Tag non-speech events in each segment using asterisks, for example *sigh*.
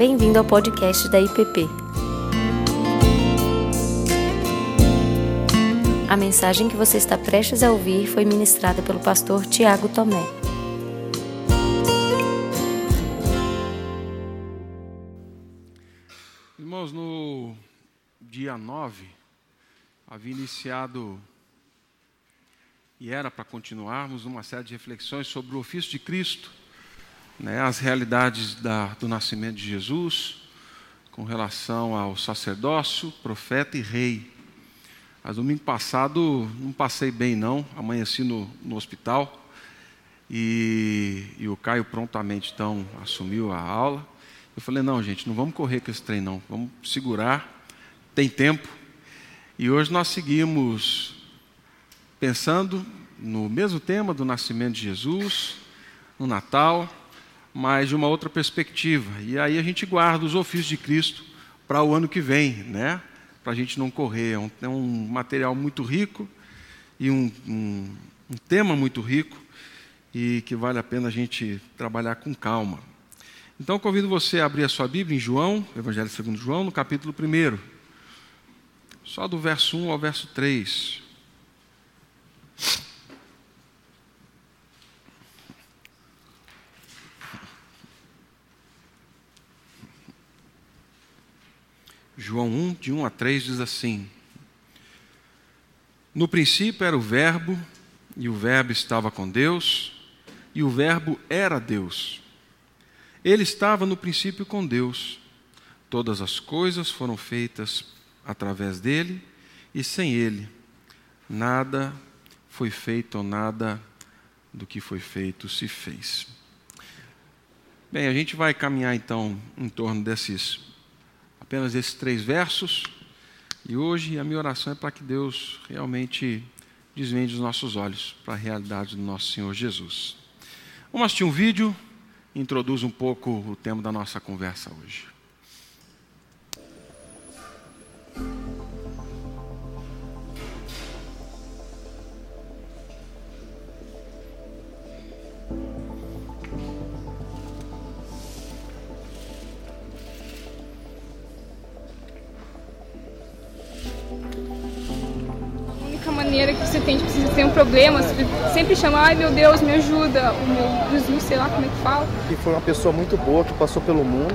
Bem-vindo ao podcast da IPP. A mensagem que você está prestes a ouvir foi ministrada pelo pastor Tiago Tomé. Irmãos, no dia 9, havia iniciado e era para continuarmos uma série de reflexões sobre o ofício de Cristo, né, as realidades da, do nascimento de Jesus, com relação ao sacerdócio, profeta e rei. Mas domingo passado não passei bem não, amanheci no, no hospital e, e o Caio prontamente então assumiu a aula. Eu falei, não gente, não vamos correr com esse trem não, vamos segurar, tem tempo. E hoje nós seguimos pensando no mesmo tema do nascimento de Jesus, no Natal, mas de uma outra perspectiva. E aí a gente guarda os ofícios de Cristo para o ano que vem, né? Para a gente não correr. É um, é um, material muito rico e um, um, um tema muito rico e que vale a pena a gente trabalhar com calma. Então convido você a abrir a sua Bíblia em João, Evangelho segundo João, no capítulo 1. Só do verso 1 ao verso 3. João 1, de 1 a 3 diz assim: No princípio era o Verbo, e o Verbo estava com Deus, e o Verbo era Deus. Ele estava no princípio com Deus. Todas as coisas foram feitas através dele, e sem ele, nada foi feito ou nada do que foi feito se fez. Bem, a gente vai caminhar então em torno desses apenas esses três versos. E hoje a minha oração é para que Deus realmente desvende os nossos olhos para a realidade do nosso Senhor Jesus. Vamos assistir um vídeo, introduz um pouco o tema da nossa conversa hoje. Se você tem problema, você sempre chama, ai meu Deus, me ajuda, o meu Jesus, sei lá como é que fala. E foi uma pessoa muito boa que passou pelo mundo.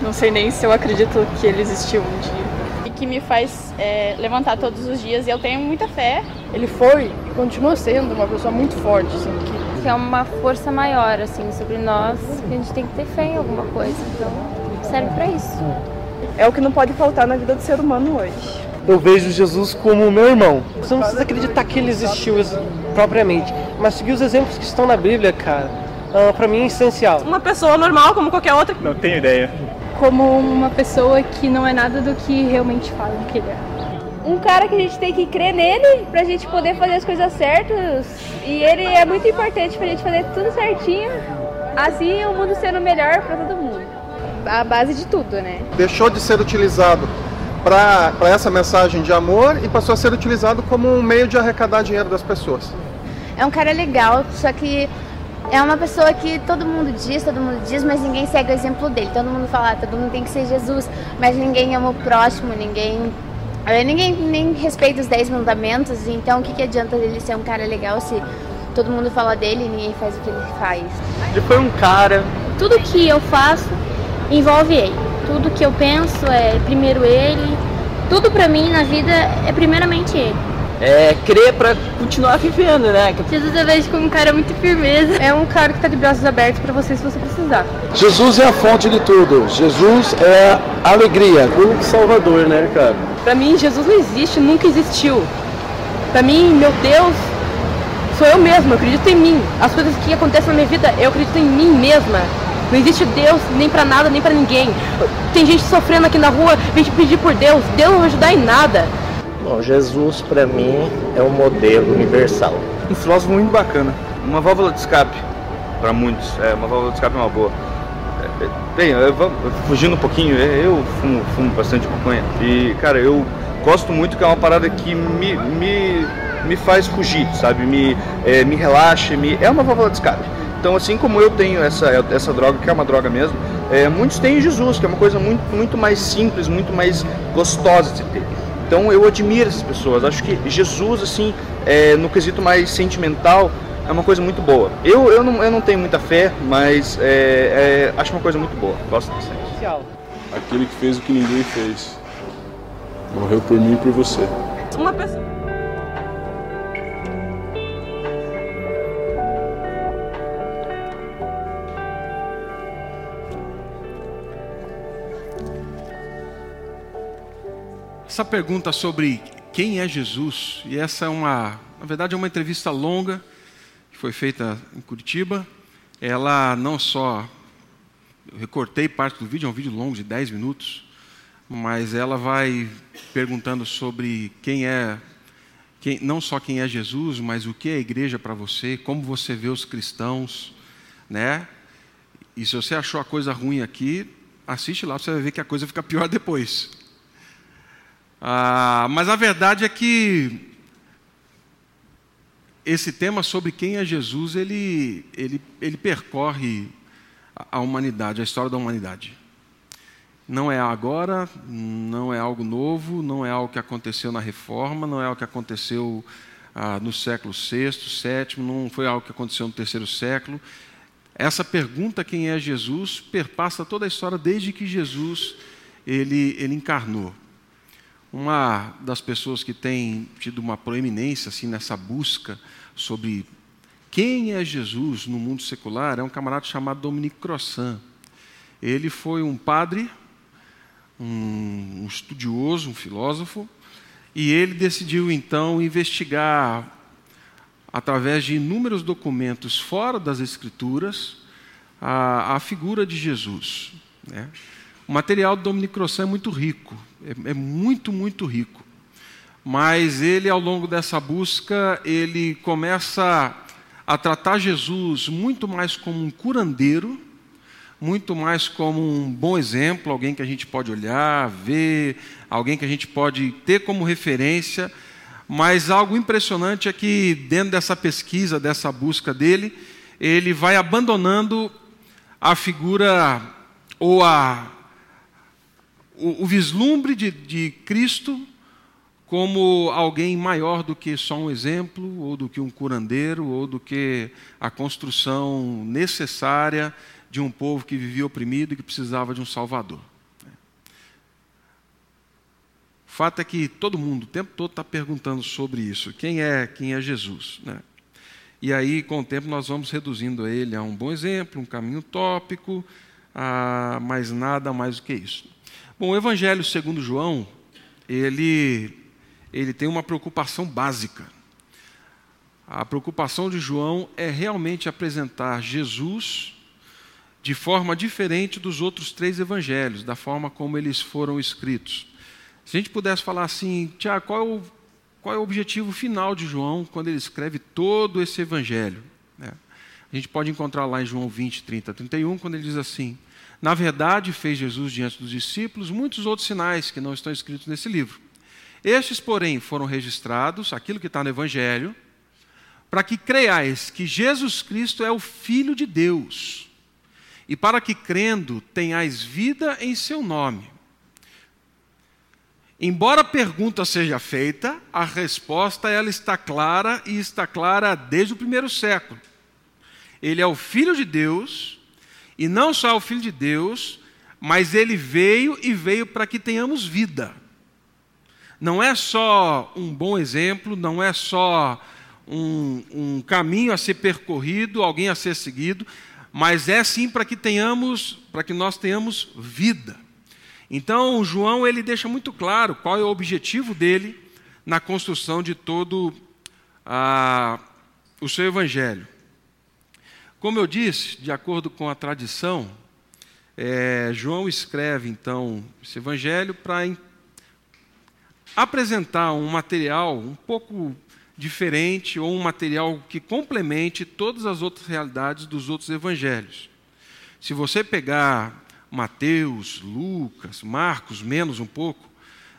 Não sei nem se eu acredito que ele existiu um dia. E que me faz é, levantar todos os dias e eu tenho muita fé. Ele foi e continua sendo uma pessoa muito forte, assim, que... que é uma força maior, assim, sobre nós, que a gente tem que ter fé em alguma coisa, então serve para isso. É o que não pode faltar na vida do ser humano hoje eu vejo Jesus como meu irmão. Você não precisa acreditar que ele existiu propriamente, mas seguir os exemplos que estão na Bíblia, cara, uh, para mim é essencial. Uma pessoa normal como qualquer outra. Não tenho ideia. Como uma pessoa que não é nada do que realmente falam que ele é um cara que a gente tem que crer nele pra gente poder fazer as coisas certas. E ele é muito importante pra gente fazer tudo certinho. Assim o mundo sendo melhor pra todo mundo. A base de tudo, né? Deixou de ser utilizado para essa mensagem de amor e passou a ser utilizado como um meio de arrecadar dinheiro das pessoas. É um cara legal, só que é uma pessoa que todo mundo diz, todo mundo diz, mas ninguém segue o exemplo dele. Todo mundo fala, ah, todo mundo tem que ser Jesus, mas ninguém ama o próximo, ninguém. Eh, ninguém nem respeita os 10 mandamentos, então o que, que adianta ele ser um cara legal se todo mundo fala dele e ninguém faz o que ele faz? Ele foi um cara. Tudo que eu faço envolve ele. Tudo que eu penso é primeiro ele. Tudo para mim na vida é primeiramente ele. É crer para continuar vivendo, né? Jesus eu vejo como um cara muito firmeza. É um cara que tá de braços abertos para você se você precisar. Jesus é a fonte de tudo. Jesus é a alegria. O salvador, né, cara? Para mim, Jesus não existe, nunca existiu. Para mim, meu Deus, sou eu mesma, eu acredito em mim. As coisas que acontecem na minha vida, eu acredito em mim mesma. Não existe Deus nem para nada, nem para ninguém. Tem gente sofrendo aqui na rua, vem te pedir por Deus. Deus não vai ajudar em nada. Bom, Jesus para mim é um modelo universal. Um filósofo muito bacana. Uma válvula de escape para muitos. É, uma válvula de escape é uma boa. É, é, bem, eu, fugindo um pouquinho, é, eu fumo, fumo bastante maconha. E, cara, eu gosto muito que é uma parada que me, me, me faz fugir, sabe? Me, é, me relaxa, me, é uma válvula de escape. Então, assim como eu tenho essa, essa droga, que é uma droga mesmo, é, muitos têm Jesus, que é uma coisa muito, muito mais simples, muito mais gostosa de ter. Então eu admiro essas pessoas. Acho que Jesus, assim, é, no quesito mais sentimental, é uma coisa muito boa. Eu, eu, não, eu não tenho muita fé, mas é, é, acho uma coisa muito boa. Gosto bastante. Aquele que fez o que ninguém fez. Morreu por mim e por você. Uma pessoa. Essa pergunta sobre quem é Jesus, e essa é uma, na verdade, é uma entrevista longa que foi feita em Curitiba. Ela não só eu recortei parte do vídeo, é um vídeo longo de 10 minutos, mas ela vai perguntando sobre quem é, quem, não só quem é Jesus, mas o que é a igreja para você, como você vê os cristãos, né? E se você achou a coisa ruim aqui, assiste lá, você vai ver que a coisa fica pior *laughs* depois. Ah, mas a verdade é que esse tema sobre quem é Jesus, ele, ele, ele percorre a humanidade, a história da humanidade. Não é agora, não é algo novo, não é algo que aconteceu na reforma, não é algo que aconteceu ah, no século VI, VII, não foi algo que aconteceu no terceiro século. Essa pergunta, quem é Jesus, perpassa toda a história desde que Jesus ele, ele encarnou. Uma das pessoas que tem tido uma proeminência assim, nessa busca sobre quem é Jesus no mundo secular é um camarada chamado Dominique Crossan. Ele foi um padre, um, estudioso, um filósofo, e ele decidiu então investigar, através de inúmeros documentos fora das Escrituras, a, a figura de Jesus. Né? O material do Dominique Crossan é muito rico, é, é muito, muito rico. Mas ele, ao longo dessa busca, ele começa a tratar Jesus muito mais como um curandeiro, muito mais como um bom exemplo, alguém que a gente pode olhar, ver, alguém que a gente pode ter como referência. Mas algo impressionante é que, dentro dessa pesquisa, dessa busca dele, ele vai abandonando a figura ou a, o, o vislumbre de, de Cristo como alguém maior do que só um exemplo, ou do que um curandeiro, ou do que a construção necessária de um povo que vivia oprimido e que precisava de um salvador. O fato é que todo mundo, o tempo todo, está perguntando sobre isso: quem é, quem é Jesus? Né? E aí, com o tempo, nós vamos reduzindo ele a um bom exemplo, um caminho tópico, a mais nada mais do que isso. Bom, o Evangelho segundo João, ele ele tem uma preocupação básica. A preocupação de João é realmente apresentar Jesus de forma diferente dos outros três evangelhos, da forma como eles foram escritos. Se a gente pudesse falar assim, Tiago, qual, é o, qual é o objetivo final de João quando ele escreve todo esse evangelho? Né? A gente pode encontrar lá em João 20, 30, 31, quando ele diz assim: Na verdade, fez Jesus diante dos discípulos muitos outros sinais que não estão escritos nesse livro. Estes, porém, foram registrados, aquilo que está no Evangelho, para que creiais que Jesus Cristo é o Filho de Deus, e para que, crendo, tenhais vida em seu nome. Embora a pergunta seja feita, a resposta ela está clara e está clara desde o primeiro século. Ele é o Filho de Deus, e não só é o Filho de Deus, mas ele veio e veio para que tenhamos vida não é só um bom exemplo, não é só um, um caminho a ser percorrido, alguém a ser seguido, mas é sim para que tenhamos, para que nós tenhamos vida. Então, João ele deixa muito claro qual é o objetivo dele na construção de todo ah, o seu evangelho. Como eu disse, de acordo com a tradição, é, João escreve então esse evangelho para apresentar um material um pouco diferente ou um material que complemente todas as outras realidades dos outros evangelhos. Se você pegar Mateus, Lucas, Marcos, menos um pouco,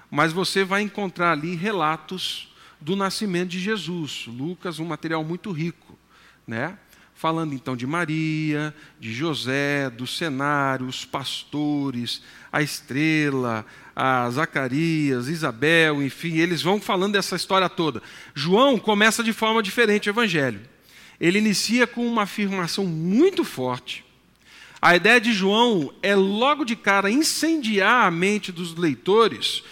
mas você vai encontrar ali relatos do nascimento de Jesus. Lucas, um material muito rico, né? Falando então de Maria, de José, dos cenários, pastores, a estrela, a Zacarias, Isabel, enfim, eles vão falando dessa história toda. João começa de forma diferente o evangelho. Ele inicia com uma afirmação muito forte. A ideia de João é logo de cara incendiar a mente dos leitores,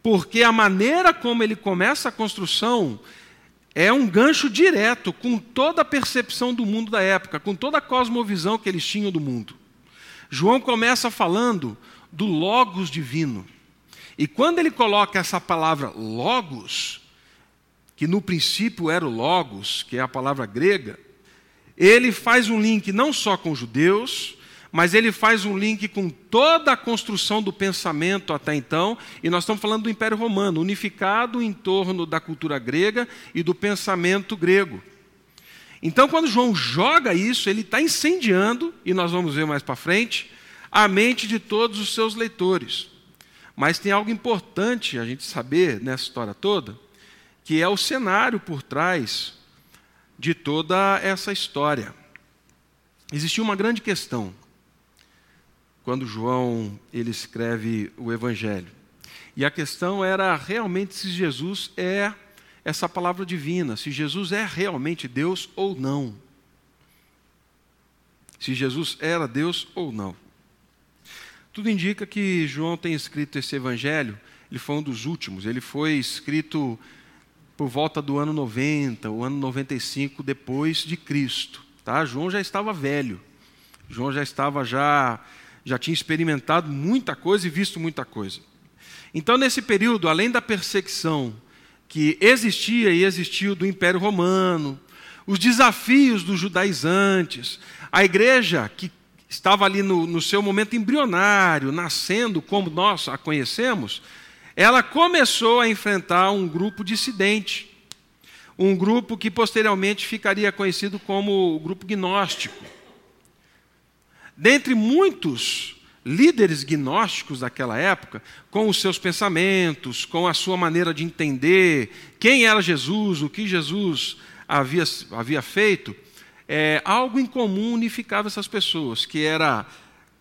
porque a maneira como ele começa a construção é um gancho direto com toda a percepção do mundo da época, com toda a cosmovisão que eles tinham do mundo. João começa falando do Logos divino. E quando ele coloca essa palavra Logos, que no princípio era o Logos, que é a palavra grega, ele faz um link não só com os judeus, mas ele faz um link com toda a construção do pensamento até então, e nós estamos falando do Império Romano, unificado em torno da cultura grega e do pensamento grego. Então, quando João joga isso, ele está incendiando, e nós vamos ver mais para frente, a mente de todos os seus leitores. Mas tem algo importante a gente saber nessa história toda, que é o cenário por trás de toda essa história. Existia uma grande questão quando João ele escreve o evangelho. E a questão era realmente se Jesus é essa palavra divina, se Jesus é realmente Deus ou não. Se Jesus era Deus ou não. Tudo indica que João tem escrito esse evangelho, ele foi um dos últimos, ele foi escrito por volta do ano 90, o ano 95 depois de Cristo, tá? João já estava velho. João já estava já já tinha experimentado muita coisa e visto muita coisa. Então, nesse período, além da perseguição que existia e existiu do Império Romano, os desafios dos judaizantes, a igreja que estava ali no, no seu momento embrionário, nascendo como nós a conhecemos, ela começou a enfrentar um grupo dissidente, um grupo que posteriormente ficaria conhecido como o grupo gnóstico. Dentre muitos líderes gnósticos daquela época, com os seus pensamentos, com a sua maneira de entender quem era Jesus, o que Jesus havia, havia feito, é, algo em comum unificava essas pessoas, que era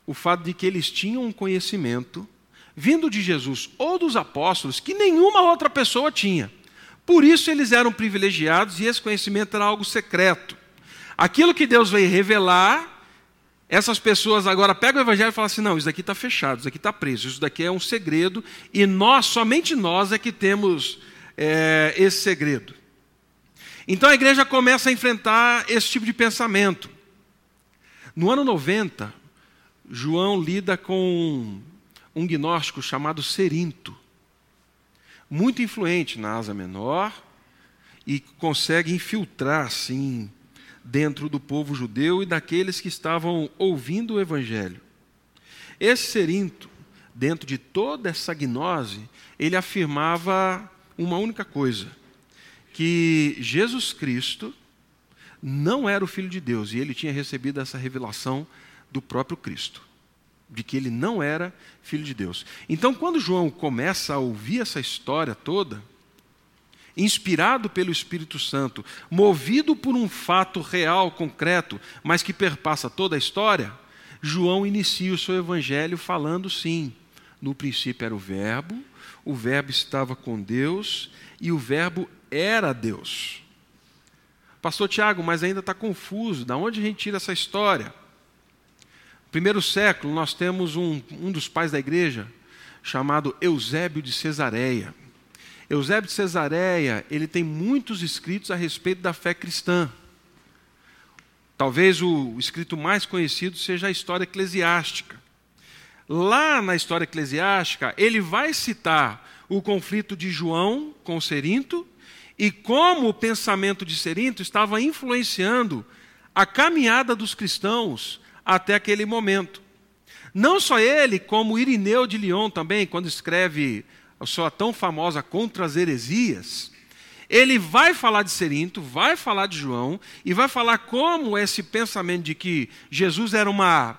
o fato de que eles tinham um conhecimento vindo de Jesus ou dos apóstolos que nenhuma outra pessoa tinha. Por isso eles eram privilegiados e esse conhecimento era algo secreto. Aquilo que Deus veio revelar essas pessoas agora pegam o evangelho e falam assim: não, isso daqui está fechado, isso daqui está preso, isso daqui é um segredo, e nós, somente nós, é que temos é, esse segredo. Então a igreja começa a enfrentar esse tipo de pensamento. No ano 90, João lida com um gnóstico chamado Serinto, muito influente na Asa Menor, e consegue infiltrar, assim, dentro do povo judeu e daqueles que estavam ouvindo o evangelho. Esse Serinto, dentro de toda essa gnose, ele afirmava uma única coisa: que Jesus Cristo não era o filho de Deus e ele tinha recebido essa revelação do próprio Cristo, de que ele não era filho de Deus. Então, quando João começa a ouvir essa história toda, inspirado pelo Espírito Santo, movido por um fato real, concreto, mas que perpassa toda a história, João inicia o seu evangelho falando sim: no princípio era o Verbo, o Verbo estava com Deus e o Verbo era Deus. Pastor Tiago, mas ainda está confuso, da onde a gente tira essa história? No primeiro século, nós temos um, um dos pais da igreja, chamado Eusébio de Cesareia. Eusébio de Cesareia, ele tem muitos escritos a respeito da fé cristã. Talvez o escrito mais conhecido seja a história eclesiástica. Lá na história eclesiástica, ele vai citar o conflito de João com Serinto e como o pensamento de Serinto estava influenciando a caminhada dos cristãos até aquele momento. Não só ele, como Irineu de Lyon também, quando escreve a sua tão famosa Contra as Heresias, ele vai falar de Serinto, vai falar de João e vai falar como esse pensamento de que Jesus era uma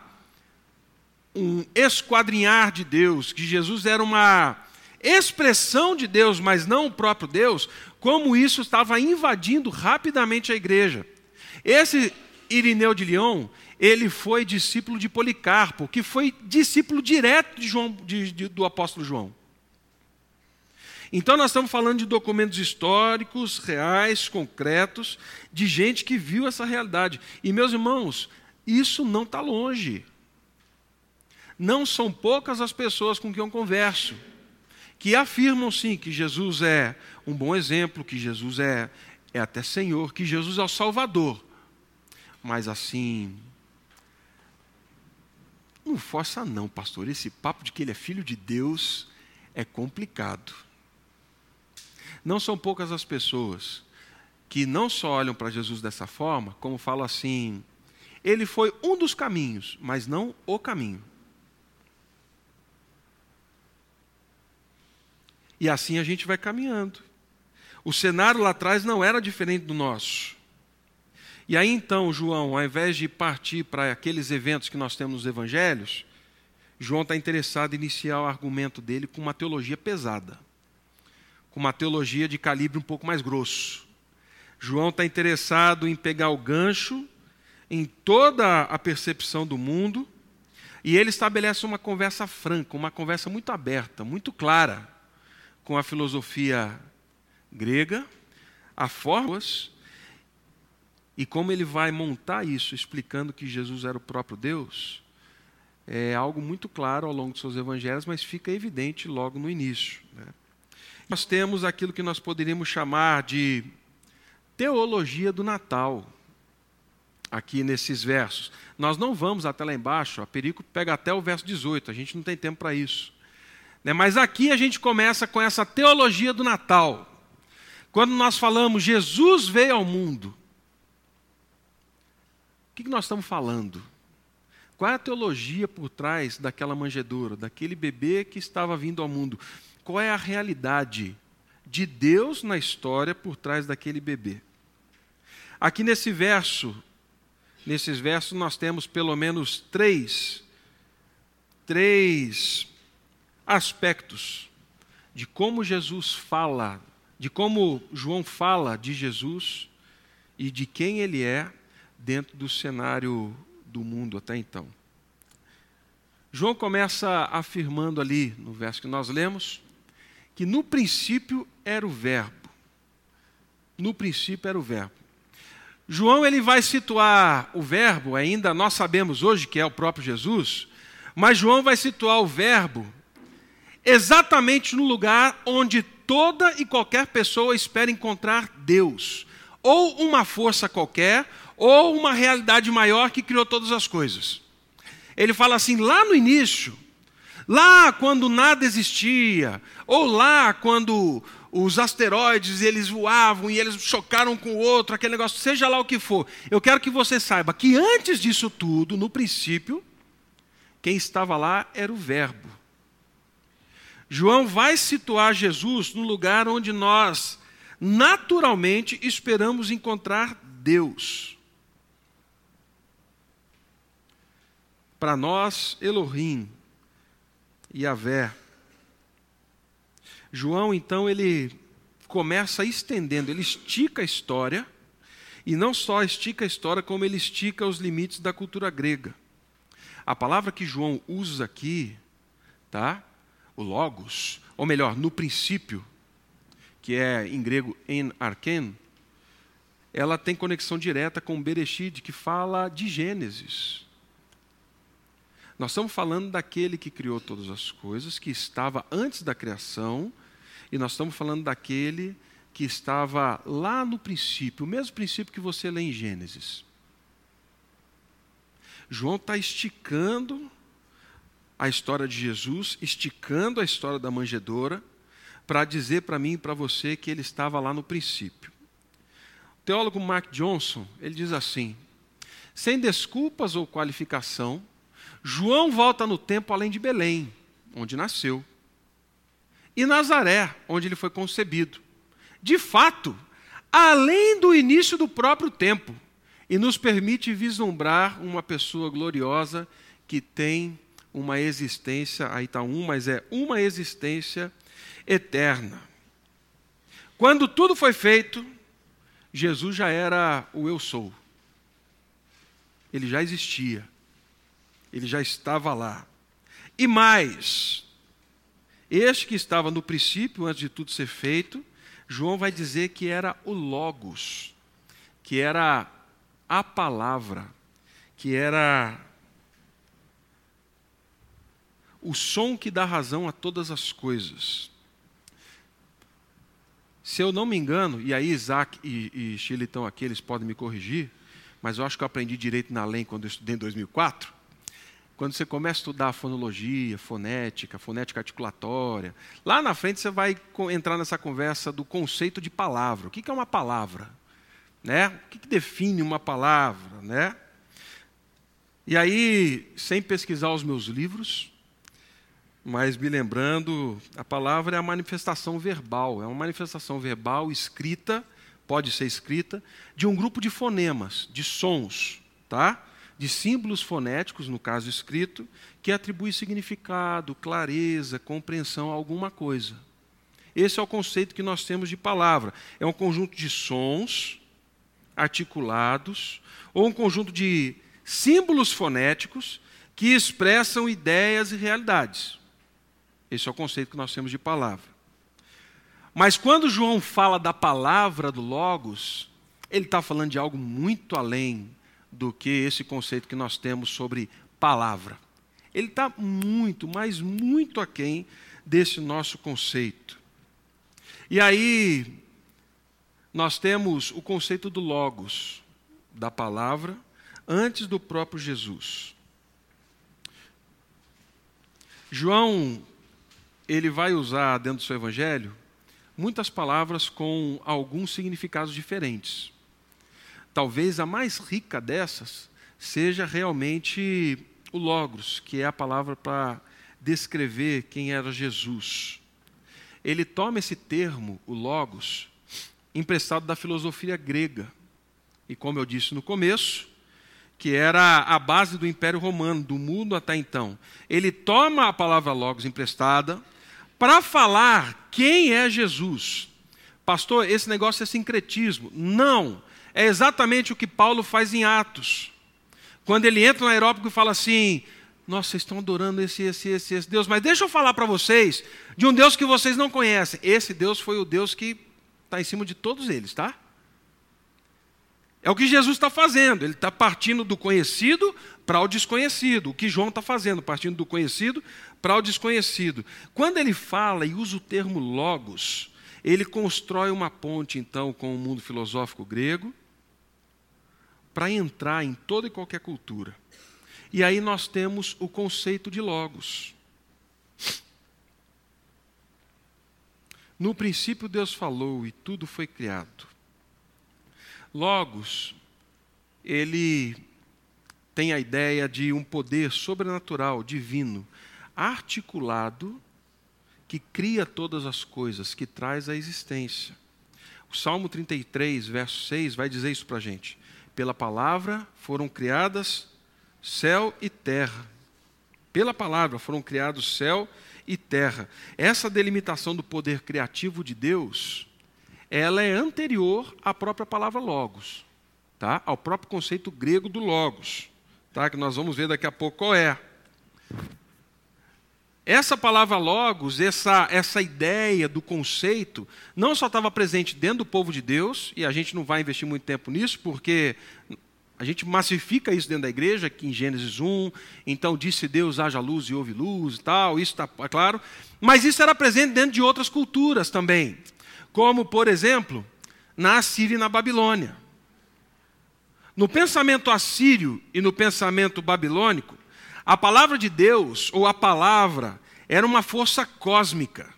um esquadrinhar de Deus, que Jesus era uma expressão de Deus, mas não o próprio Deus, como isso estava invadindo rapidamente a igreja. Esse Irineu de Leão, ele foi discípulo de Policarpo, que foi discípulo direto de João, de, de, do apóstolo João. Então nós estamos falando de documentos históricos, reais, concretos, de gente que viu essa realidade. E meus irmãos, isso não está longe. Não são poucas as pessoas com quem eu converso que afirmam sim que Jesus é um bom exemplo, que Jesus é, é até Senhor, que Jesus é o Salvador. Mas assim, não força não, pastor. Esse papo de que ele é filho de Deus é complicado. Não são poucas as pessoas que não só olham para Jesus dessa forma, como falam assim: ele foi um dos caminhos, mas não o caminho. E assim a gente vai caminhando. O cenário lá atrás não era diferente do nosso. E aí então, João, ao invés de partir para aqueles eventos que nós temos nos evangelhos, João está interessado em iniciar o argumento dele com uma teologia pesada, com uma teologia de calibre um pouco mais grosso. João está interessado em pegar o gancho em toda a percepção do mundo e ele estabelece uma conversa franca, uma conversa muito aberta, muito clara com a filosofia grega, a fórmulas, e como ele vai montar isso, explicando que Jesus era o próprio Deus, é algo muito claro ao longo dos seus evangelhos, mas fica evidente logo no início. Né? Nós temos aquilo que nós poderíamos chamar de teologia do Natal, aqui nesses versos. Nós não vamos até lá embaixo, a Perico pega até o verso 18, a gente não tem tempo para isso. Né? Mas aqui a gente começa com essa teologia do Natal. Quando nós falamos Jesus veio ao mundo, o que nós estamos falando? Qual é a teologia por trás daquela manjedoura, daquele bebê que estava vindo ao mundo? Qual é a realidade de Deus na história por trás daquele bebê? Aqui nesse verso, nesses versos nós temos pelo menos três, três aspectos de como Jesus fala, de como João fala de Jesus e de quem ele é dentro do cenário do mundo até então. João começa afirmando ali, no verso que nós lemos, que no princípio era o Verbo. No princípio era o Verbo. João ele vai situar o Verbo, ainda nós sabemos hoje que é o próprio Jesus, mas João vai situar o Verbo exatamente no lugar onde toda e qualquer pessoa espera encontrar Deus, ou uma força qualquer, ou uma realidade maior que criou todas as coisas. Ele fala assim, lá no início, lá quando nada existia, ou lá quando os asteroides eles voavam e eles chocaram com o outro, aquele negócio, seja lá o que for. Eu quero que você saiba que antes disso tudo, no princípio, quem estava lá era o Verbo. João vai situar Jesus no lugar onde nós naturalmente esperamos encontrar Deus. Para nós, Elohim, Yahvé. João, então, ele começa estendendo, ele estica a história, e não só estica a história, como ele estica os limites da cultura grega. A palavra que João usa aqui, tá? o Logos, ou melhor, no princípio, que é em grego en arken, ela tem conexão direta com Bereshit, que fala de Gênesis. Nós estamos falando daquele que criou todas as coisas, que estava antes da criação, e nós estamos falando daquele que estava lá no princípio, o mesmo princípio que você lê em Gênesis. João está esticando a história de Jesus, esticando a história da manjedoura, para dizer para mim e para você que ele estava lá no princípio. O teólogo Mark Johnson, ele diz assim: sem desculpas ou qualificação, João volta no tempo além de Belém, onde nasceu, e Nazaré, onde ele foi concebido. De fato, além do início do próprio tempo, e nos permite vislumbrar uma pessoa gloriosa que tem uma existência, aí está um, mas é uma existência eterna. Quando tudo foi feito, Jesus já era o eu sou. ele já existia, ele já estava lá. E mais, este que estava no princípio, antes de tudo ser feito, João vai dizer que era o Logos, que era a palavra, que era o som que dá razão a todas as coisas. Se eu não me engano, e aí Isaac e, e Chile estão aqui, eles podem me corrigir, mas eu acho que eu aprendi direito na LEM quando eu estudei em 2004. Quando você começa a estudar fonologia, fonética, fonética articulatória, lá na frente você vai entrar nessa conversa do conceito de palavra. O que é uma palavra? Né? O que define uma palavra? Né? E aí, sem pesquisar os meus livros, mas me lembrando, a palavra é a manifestação verbal, é uma manifestação verbal escrita, pode ser escrita, de um grupo de fonemas, de sons, tá? De símbolos fonéticos, no caso escrito, que atribui significado, clareza, compreensão a alguma coisa. Esse é o conceito que nós temos de palavra. É um conjunto de sons articulados, ou um conjunto de símbolos fonéticos que expressam ideias e realidades. Esse é o conceito que nós temos de palavra. Mas quando João fala da palavra do Logos, ele está falando de algo muito além do que esse conceito que nós temos sobre palavra. Ele está muito, mas muito aquém desse nosso conceito. E aí, nós temos o conceito do Logos, da palavra, antes do próprio Jesus. João ele vai usar dentro do seu evangelho muitas palavras com alguns significados diferentes. Talvez a mais rica dessas seja realmente o logos, que é a palavra para descrever quem era Jesus. Ele toma esse termo, o logos, emprestado da filosofia grega. E como eu disse no começo, que era a base do Império Romano, do mundo até então. Ele toma a palavra logos emprestada, para falar quem é Jesus. Pastor, esse negócio é sincretismo. Não. É exatamente o que Paulo faz em Atos. Quando ele entra no aeróbico e fala assim: Nossa, vocês estão adorando esse, esse, esse, esse Deus, mas deixa eu falar para vocês de um Deus que vocês não conhecem. Esse Deus foi o Deus que está em cima de todos eles, tá? É o que Jesus está fazendo. Ele está partindo do conhecido para o desconhecido. O que João está fazendo, partindo do conhecido para o desconhecido. Quando ele fala e usa o termo logos, ele constrói uma ponte, então, com o mundo filosófico grego, para entrar em toda e qualquer cultura. E aí nós temos o conceito de logos. No princípio Deus falou e tudo foi criado. Logos, ele tem a ideia de um poder sobrenatural, divino, articulado, que cria todas as coisas, que traz a existência. O Salmo 33, verso 6, vai dizer isso para a gente. Pela palavra foram criadas céu e terra. Pela palavra foram criados céu e terra. Essa delimitação do poder criativo de Deus ela é anterior à própria palavra logos, tá? ao próprio conceito grego do logos, tá? que nós vamos ver daqui a pouco qual é. Essa palavra logos, essa, essa ideia do conceito, não só estava presente dentro do povo de Deus, e a gente não vai investir muito tempo nisso, porque a gente massifica isso dentro da igreja, aqui em Gênesis 1, então disse Deus, haja luz e houve luz e tal, isso está claro, mas isso era presente dentro de outras culturas também como, por exemplo, na Assíria e na Babilônia. No pensamento assírio e no pensamento babilônico, a palavra de Deus, ou a palavra, era uma força cósmica.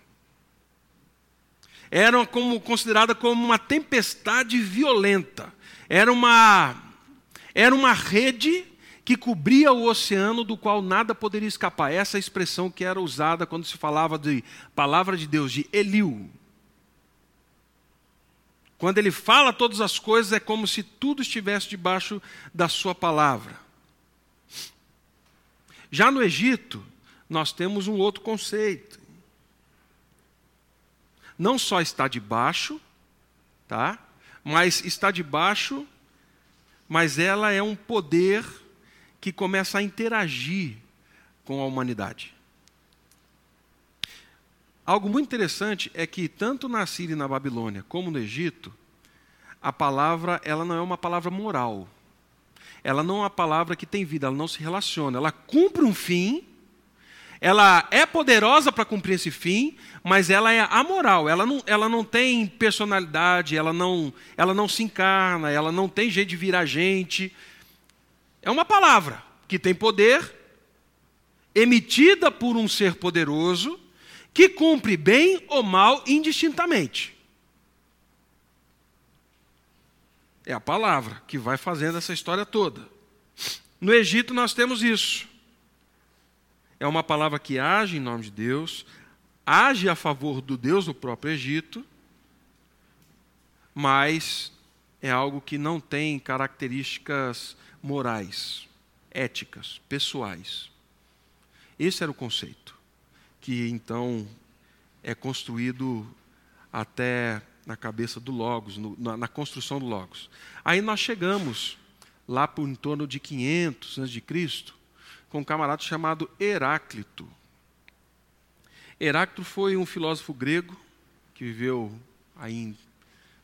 Era como, considerada como uma tempestade violenta. Era uma, era uma rede que cobria o oceano do qual nada poderia escapar. Essa é a expressão que era usada quando se falava de palavra de Deus, de Eliu, quando ele fala todas as coisas, é como se tudo estivesse debaixo da sua palavra. Já no Egito, nós temos um outro conceito. Não só está debaixo, tá? Mas está debaixo, mas ela é um poder que começa a interagir com a humanidade. Algo muito interessante é que tanto na Síria e na Babilônia como no Egito, a palavra ela não é uma palavra moral. Ela não é uma palavra que tem vida, ela não se relaciona. Ela cumpre um fim, ela é poderosa para cumprir esse fim, mas ela é amoral. Ela não, ela não tem personalidade, ela não, ela não se encarna, ela não tem jeito de virar gente. É uma palavra que tem poder, emitida por um ser poderoso, que cumpre bem ou mal indistintamente. É a palavra que vai fazendo essa história toda. No Egito nós temos isso. É uma palavra que age em nome de Deus, age a favor do Deus do próprio Egito, mas é algo que não tem características morais, éticas, pessoais. Esse era o conceito que então é construído até na cabeça do Logos, no, na, na, construção do Logos. Aí nós chegamos lá por em torno de 500 a.C., com um camarada chamado Heráclito. Heráclito foi um filósofo grego que viveu aí em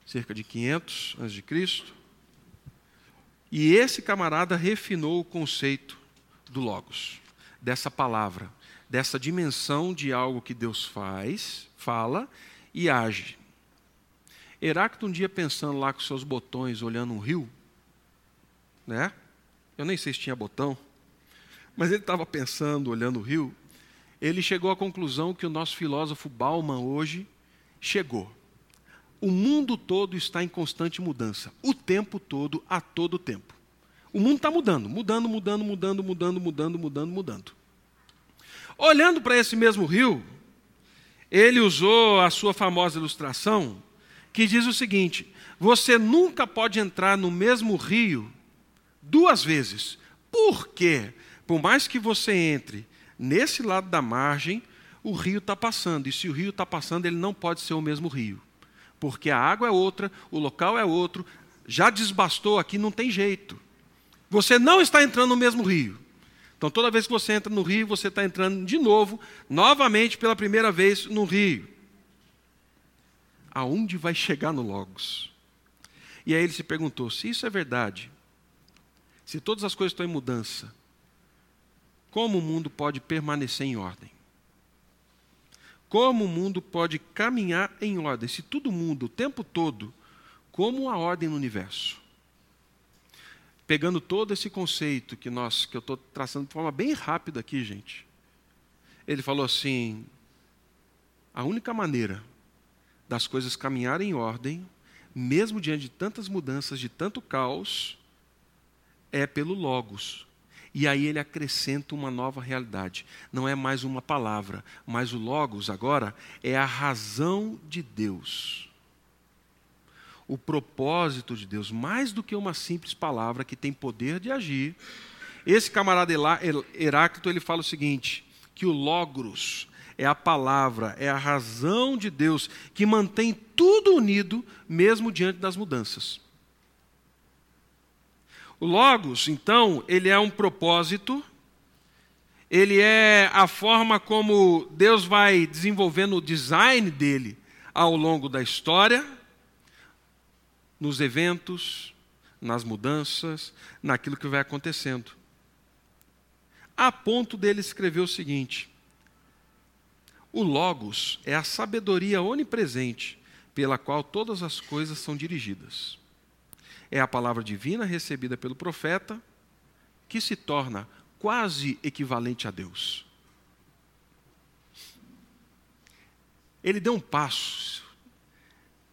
cerca de 500 a.C. E esse camarada refinou o conceito do Logos, dessa palavra dessa dimensão de algo que Deus faz, fala e age. Heráclito um dia pensando lá com seus botões, olhando um rio, né? Eu nem sei se tinha botão, mas ele estava pensando, olhando o rio, ele chegou à conclusão que o nosso filósofo Bauman hoje chegou. O mundo todo está em constante mudança, o tempo todo, a todo tempo. O mundo está mudando, mudando, mudando, mudando, mudando, mudando, mudando, mudando. Olhando para esse mesmo rio, ele usou a sua famosa ilustração, que diz o seguinte: você nunca pode entrar no mesmo rio duas vezes. Por quê? Por mais que você entre nesse lado da margem, o rio está passando. E se o rio está passando, ele não pode ser o mesmo rio. Porque a água é outra, o local é outro, já desbastou aqui, não tem jeito. Você não está entrando no mesmo rio. Então, toda vez que você entra no rio, você está entrando de novo, novamente pela primeira vez no rio. Aonde vai chegar no Logos? E aí ele se perguntou: se isso é verdade, se todas as coisas estão em mudança, como o mundo pode permanecer em ordem? Como o mundo pode caminhar em ordem? Se tudo muda o tempo todo, como a ordem no universo? pegando todo esse conceito que nós que eu estou traçando de forma bem rápida aqui, gente. Ele falou assim: a única maneira das coisas caminharem em ordem, mesmo diante de tantas mudanças, de tanto caos, é pelo Logos. E aí ele acrescenta uma nova realidade. Não é mais uma palavra, mas o Logos agora é a razão de Deus o propósito de Deus, mais do que uma simples palavra que tem poder de agir. Esse camarada Heráclito, ele fala o seguinte, que o logros é a palavra, é a razão de Deus que mantém tudo unido mesmo diante das mudanças. O logos, então, ele é um propósito, ele é a forma como Deus vai desenvolvendo o design dele ao longo da história nos eventos, nas mudanças, naquilo que vai acontecendo. A ponto dele escrever o seguinte: O Logos é a sabedoria onipresente pela qual todas as coisas são dirigidas. É a palavra divina recebida pelo profeta que se torna quase equivalente a Deus. Ele deu um passo,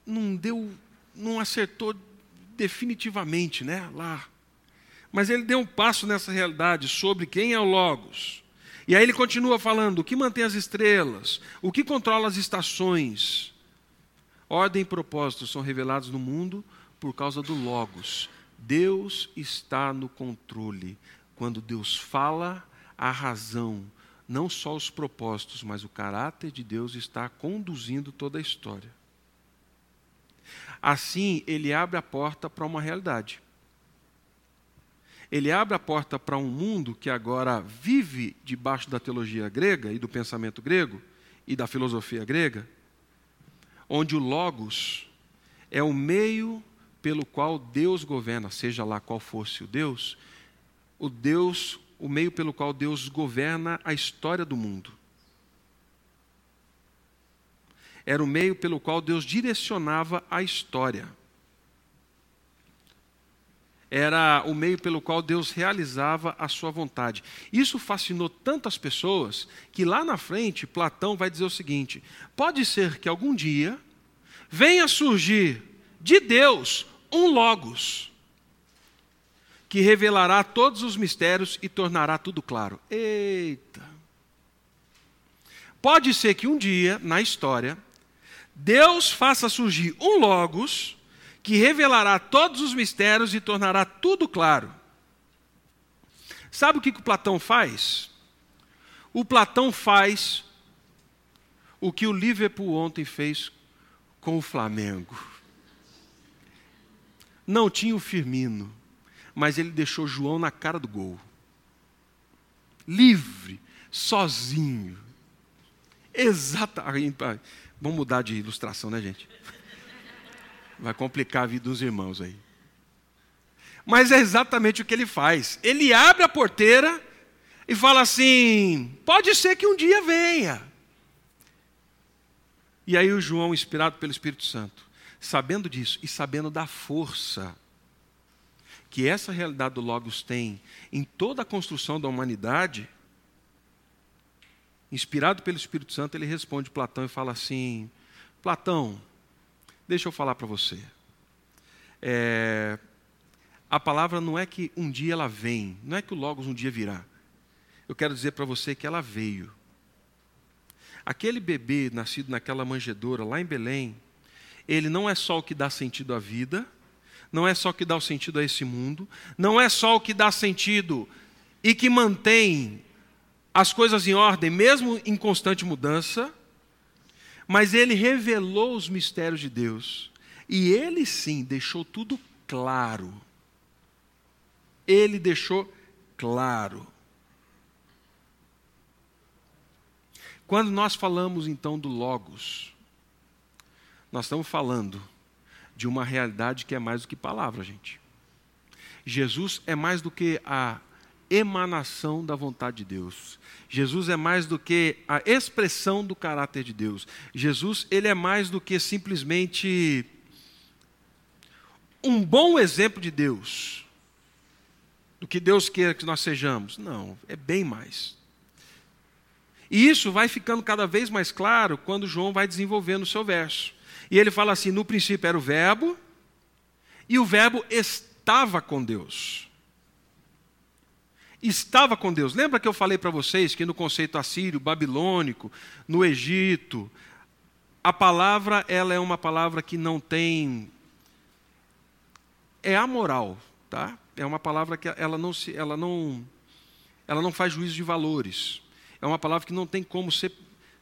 não deu não acertou definitivamente, né, lá. Mas ele deu um passo nessa realidade sobre quem é o Logos. E aí ele continua falando: o que mantém as estrelas, o que controla as estações. Ordem e propósito são revelados no mundo por causa do Logos. Deus está no controle. Quando Deus fala, a razão, não só os propósitos, mas o caráter de Deus está conduzindo toda a história. Assim, ele abre a porta para uma realidade. Ele abre a porta para um mundo que agora vive debaixo da teologia grega e do pensamento grego e da filosofia grega, onde o Logos é o meio pelo qual Deus governa, seja lá qual fosse o Deus, o Deus, o meio pelo qual Deus governa a história do mundo. Era o meio pelo qual Deus direcionava a história era o meio pelo qual Deus realizava a sua vontade. Isso fascinou tantas pessoas que lá na frente Platão vai dizer o seguinte: pode ser que algum dia venha surgir de Deus um Logos que revelará todos os mistérios e tornará tudo claro. Eita! Pode ser que um dia, na história, Deus faça surgir um Logos que revelará todos os mistérios e tornará tudo claro. Sabe o que, que o Platão faz? O Platão faz o que o Liverpool ontem fez com o Flamengo. Não tinha o Firmino, mas ele deixou João na cara do gol. Livre, sozinho. Exatamente. Vamos mudar de ilustração, né, gente? Vai complicar a vida dos irmãos aí. Mas é exatamente o que ele faz. Ele abre a porteira e fala assim: pode ser que um dia venha. E aí o João, inspirado pelo Espírito Santo, sabendo disso e sabendo da força que essa realidade do Logos tem em toda a construção da humanidade, inspirado pelo Espírito Santo, ele responde Platão e fala assim: Platão, Deixa eu falar para você. É, a palavra não é que um dia ela vem, não é que o Logos um dia virá. Eu quero dizer para você que ela veio. Aquele bebê nascido naquela manjedoura lá em Belém, ele não é só o que dá sentido à vida, não é só o que dá o sentido a esse mundo, não é só o que dá sentido e que mantém as coisas em ordem, mesmo em constante mudança, mas ele revelou os mistérios de Deus. E ele sim deixou tudo claro. Ele deixou claro. Quando nós falamos então do Logos, nós estamos falando de uma realidade que é mais do que palavra, gente. Jesus é mais do que a emanação da vontade de Deus. Jesus é mais do que a expressão do caráter de Deus. Jesus, ele é mais do que simplesmente um bom exemplo de Deus. Do que Deus quer que nós sejamos. Não, é bem mais. E isso vai ficando cada vez mais claro quando João vai desenvolvendo o seu verso. E ele fala assim: no princípio era o Verbo, e o Verbo estava com Deus estava com Deus. Lembra que eu falei para vocês que no conceito assírio, babilônico, no Egito, a palavra ela é uma palavra que não tem é amoral, tá? É uma palavra que ela não se ela não ela não faz juízo de valores. É uma palavra que não tem como se,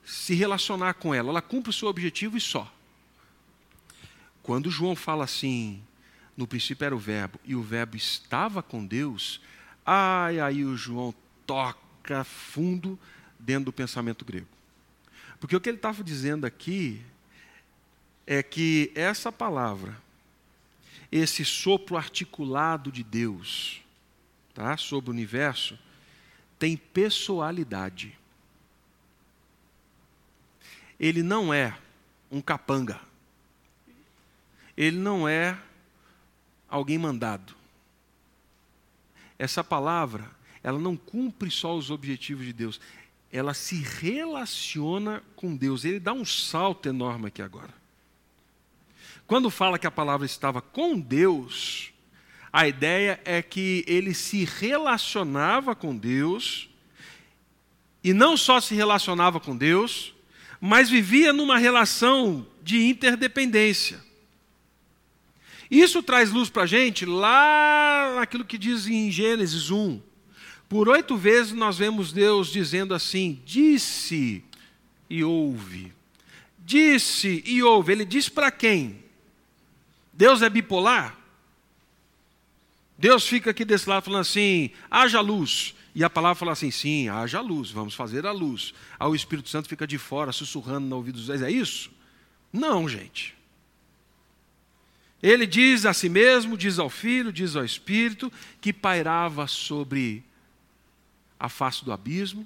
se relacionar com ela. Ela cumpre o seu objetivo e só. Quando João fala assim, no princípio era o verbo e o verbo estava com Deus, Ai, aí o João toca fundo dentro do pensamento grego. Porque o que ele estava dizendo aqui é que essa palavra, esse sopro articulado de Deus, tá, sobre o universo, tem pessoalidade. Ele não é um capanga. Ele não é alguém mandado essa palavra, ela não cumpre só os objetivos de Deus, ela se relaciona com Deus. Ele dá um salto enorme aqui agora. Quando fala que a palavra estava com Deus, a ideia é que ele se relacionava com Deus, e não só se relacionava com Deus, mas vivia numa relação de interdependência. Isso traz luz para a gente lá naquilo que diz em Gênesis 1. Por oito vezes nós vemos Deus dizendo assim: disse e ouve. Disse e ouve. Ele diz para quem? Deus é bipolar? Deus fica aqui desse lado falando assim: haja luz. E a palavra fala assim: sim, haja luz, vamos fazer a luz. Aí o Espírito Santo fica de fora, sussurrando no ouvido dos dois. É isso? Não, gente. Ele diz a si mesmo, diz ao Filho, diz ao Espírito, que pairava sobre a face do abismo,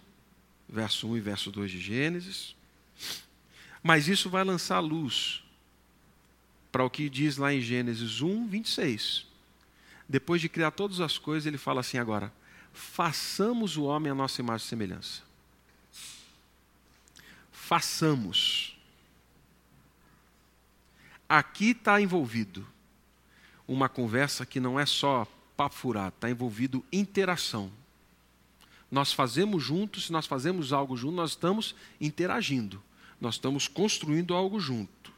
verso 1 e verso 2 de Gênesis. Mas isso vai lançar luz para o que diz lá em Gênesis 1, 26. Depois de criar todas as coisas, ele fala assim agora: façamos o homem a nossa imagem e semelhança. Façamos. Aqui está envolvido uma conversa que não é só papo está envolvido interação. Nós fazemos juntos, se nós fazemos algo junto, nós estamos interagindo, nós estamos construindo algo junto.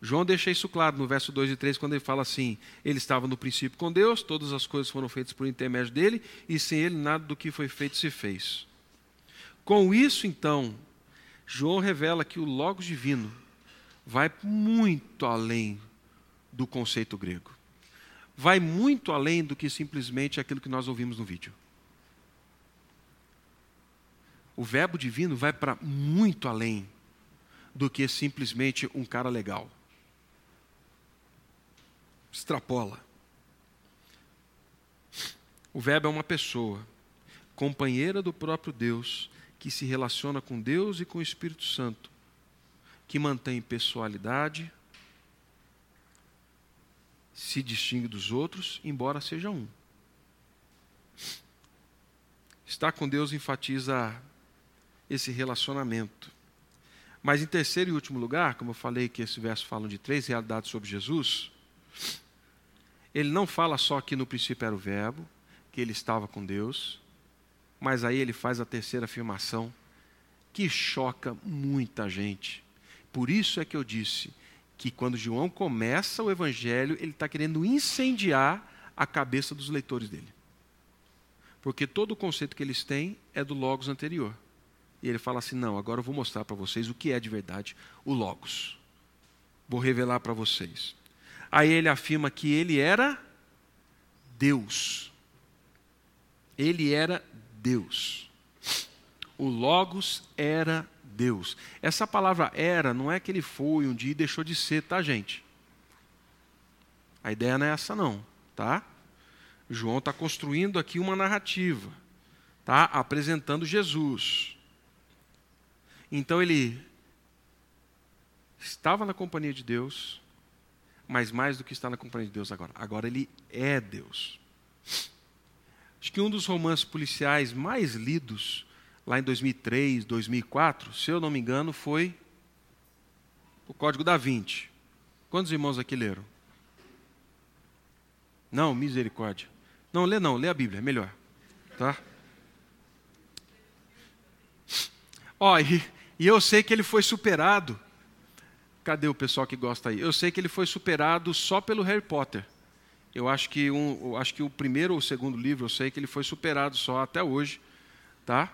João deixa isso claro no verso 2 e 3, quando ele fala assim: Ele estava no princípio com Deus, todas as coisas foram feitas por intermédio dele, e sem ele nada do que foi feito se fez. Com isso, então, João revela que o Logos divino vai muito além do conceito grego. Vai muito além do que simplesmente aquilo que nós ouvimos no vídeo. O Verbo divino vai para muito além do que simplesmente um cara legal extrapola. O Verbo é uma pessoa, companheira do próprio Deus, que se relaciona com Deus e com o Espírito Santo, que mantém pessoalidade, se distingue dos outros, embora seja um. Estar com Deus enfatiza esse relacionamento. Mas em terceiro e último lugar, como eu falei que esse verso fala de três realidades sobre Jesus, ele não fala só que no princípio era o Verbo, que ele estava com Deus, mas aí ele faz a terceira afirmação, que choca muita gente. Por isso é que eu disse que quando João começa o evangelho, ele está querendo incendiar a cabeça dos leitores dele. Porque todo o conceito que eles têm é do Logos anterior. E ele fala assim: não, agora eu vou mostrar para vocês o que é de verdade o Logos. Vou revelar para vocês. Aí ele afirma que ele era Deus. Ele era Deus. O Logos era Deus. Essa palavra era não é que ele foi um dia e deixou de ser, tá, gente? A ideia não é essa, não, tá? João está construindo aqui uma narrativa, tá? Apresentando Jesus. Então ele estava na companhia de Deus, mas mais do que está na companhia de Deus agora. Agora ele é Deus. Acho que um dos romances policiais mais lidos lá em 2003, 2004, se eu não me engano, foi o Código da Vinci. Quantos irmãos aqui leram? Não, misericórdia. Não, lê não, lê a Bíblia, é melhor. Tá? Ó, e, e eu sei que ele foi superado Cadê o pessoal que gosta aí? Eu sei que ele foi superado só pelo Harry Potter. Eu acho que, um, eu acho que o primeiro ou o segundo livro, eu sei que ele foi superado só até hoje, tá?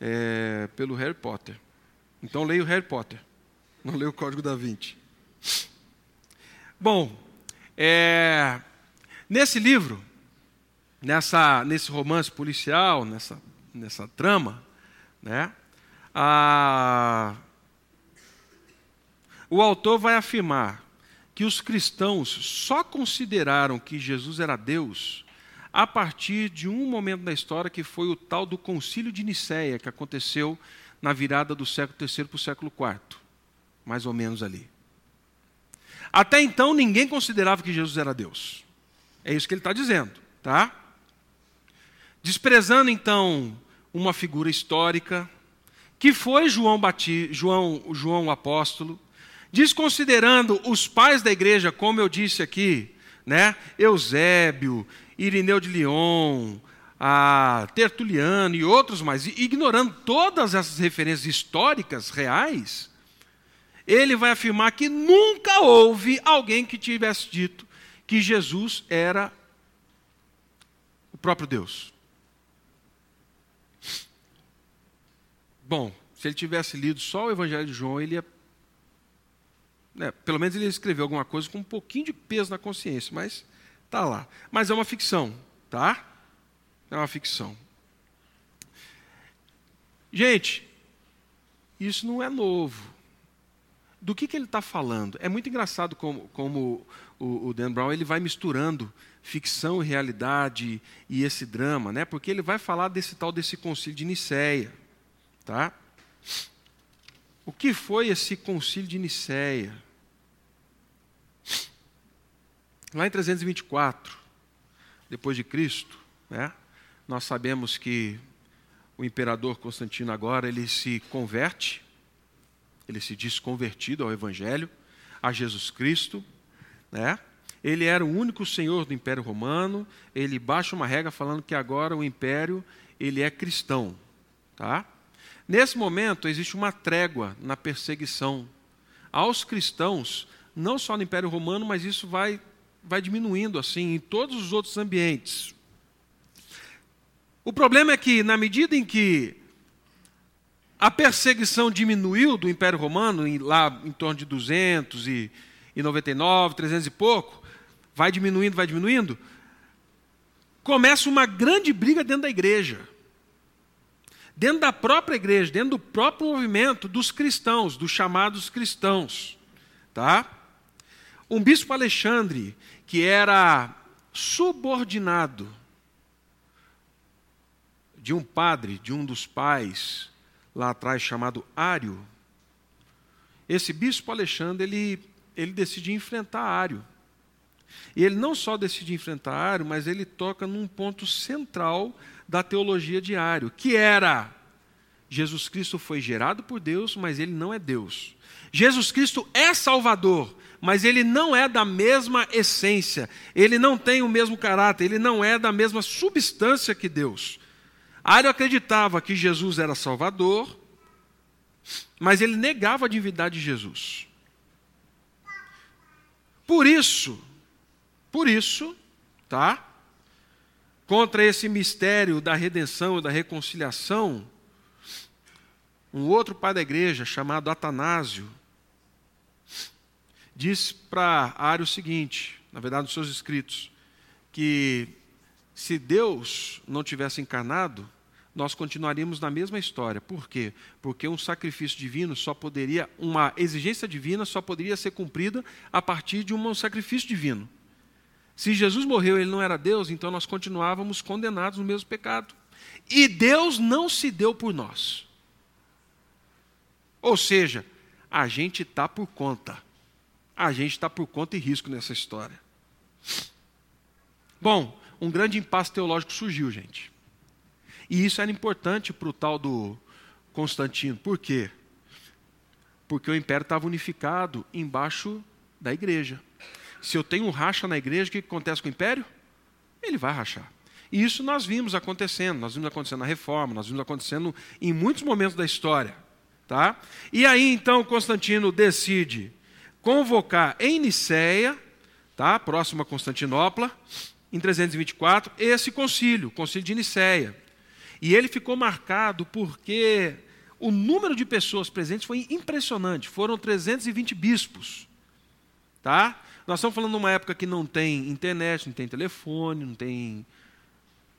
É, pelo Harry Potter. Então leia o Harry Potter, não leia o Código da Vinci. Bom, é, nesse livro, nessa, nesse romance policial, nessa, nessa trama, né, a, o autor vai afirmar que os cristãos só consideraram que Jesus era Deus a partir de um momento da história que foi o tal do Concílio de Nicéia, que aconteceu na virada do século III para o século IV, mais ou menos ali. Até então ninguém considerava que Jesus era Deus. É isso que ele está dizendo, tá? Desprezando então uma figura histórica que foi João Batista, João, João o apóstolo, Desconsiderando os pais da igreja, como eu disse aqui, né? Eusébio, Irineu de Lyon, a Tertuliano e outros mais, ignorando todas essas referências históricas reais, ele vai afirmar que nunca houve alguém que tivesse dito que Jesus era o próprio Deus. Bom, se ele tivesse lido só o Evangelho de João, ele ia né, pelo menos ele escreveu alguma coisa com um pouquinho de peso na consciência, mas Tá lá. Mas é uma ficção, tá? É uma ficção. Gente, isso não é novo. Do que, que ele está falando? É muito engraçado como, como o, o, Dan Brown ele vai misturando ficção realidade e esse drama, né? porque ele vai falar desse tal desse concílio de Nicéia. Tá? O que foi esse concílio de Nicéia? Lá em 324, depois de Cristo, né? nós sabemos que o imperador Constantino agora ele se converte, ele se diz convertido ao Evangelho, a Jesus Cristo, né? Ele era o único senhor do Império Romano. Ele baixa uma regra falando que agora o império ele é cristão, tá? Nesse momento existe uma trégua na perseguição aos cristãos, não só no Império Romano, mas isso vai vai diminuindo assim em todos os outros ambientes. O problema é que, na medida em que a perseguição diminuiu do Império Romano, lá em torno de 299, 300 e pouco, vai diminuindo, vai diminuindo, começa uma grande briga dentro da igreja. Dentro da própria igreja, dentro do próprio movimento dos cristãos, dos chamados cristãos. Tá? Um bispo Alexandre, que era subordinado de um padre, de um dos pais lá atrás chamado Ário. Esse bispo Alexandre, ele, ele decide enfrentar Ário. E ele não só decide enfrentar Ário, mas ele toca num ponto central da teologia de Ário, que era Jesus Cristo foi gerado por Deus, mas ele não é Deus. Jesus Cristo é Salvador, mas ele não é da mesma essência, ele não tem o mesmo caráter, ele não é da mesma substância que Deus. Ário acreditava que Jesus era Salvador, mas ele negava a divindade de Jesus. Por isso, por isso, tá? Contra esse mistério da redenção e da reconciliação, um outro pai da igreja chamado Atanásio diz para Ário o seguinte, na verdade, nos seus escritos, que se Deus não tivesse encarnado, nós continuaríamos na mesma história. Por quê? Porque um sacrifício divino só poderia, uma exigência divina só poderia ser cumprida a partir de um sacrifício divino. Se Jesus morreu e ele não era Deus, então nós continuávamos condenados no mesmo pecado. E Deus não se deu por nós. Ou seja, a gente está por conta. A gente está por conta e risco nessa história. Bom, um grande impasse teológico surgiu, gente. E isso era importante para o tal do Constantino. Por quê? Porque o império estava unificado embaixo da igreja. Se eu tenho um racha na igreja, o que acontece com o império? Ele vai rachar. E isso nós vimos acontecendo, nós vimos acontecendo na reforma, nós vimos acontecendo em muitos momentos da história. Tá? E aí então Constantino decide convocar em Nicéia, tá? próxima a Constantinopla, em 324, esse concílio, o concílio de Nicéia. E ele ficou marcado porque o número de pessoas presentes foi impressionante. Foram 320 bispos. Tá? Nós estamos falando de uma época que não tem internet, não tem telefone, não tem,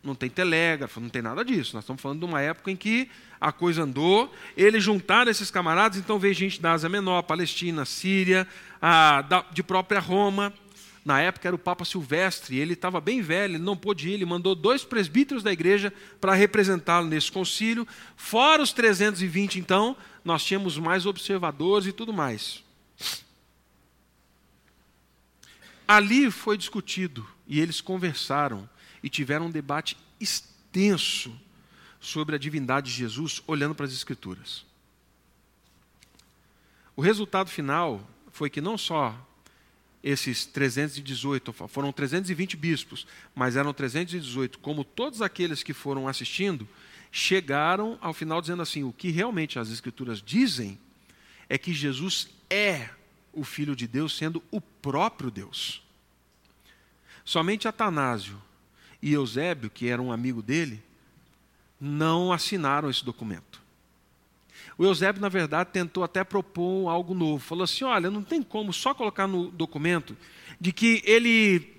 não tem telégrafo, não tem nada disso. Nós estamos falando de uma época em que a coisa andou. Eles juntaram esses camaradas, então veio gente da Ásia Menor, Palestina, Síria, a, da, de própria Roma. Na época era o Papa Silvestre, ele estava bem velho, ele não pôde ir, ele mandou dois presbíteros da igreja para representá-lo nesse concílio. Fora os 320, então, nós tínhamos mais observadores e tudo mais. Ali foi discutido e eles conversaram e tiveram um debate extenso sobre a divindade de Jesus, olhando para as Escrituras. O resultado final foi que não só esses 318, foram 320 bispos, mas eram 318, como todos aqueles que foram assistindo, chegaram ao final dizendo assim: o que realmente as Escrituras dizem é que Jesus é o Filho de Deus, sendo o próprio Deus. Somente Atanásio e Eusébio, que era um amigo dele, não assinaram esse documento. O Eusébio, na verdade, tentou até propor algo novo. Falou assim: olha, não tem como só colocar no documento de que ele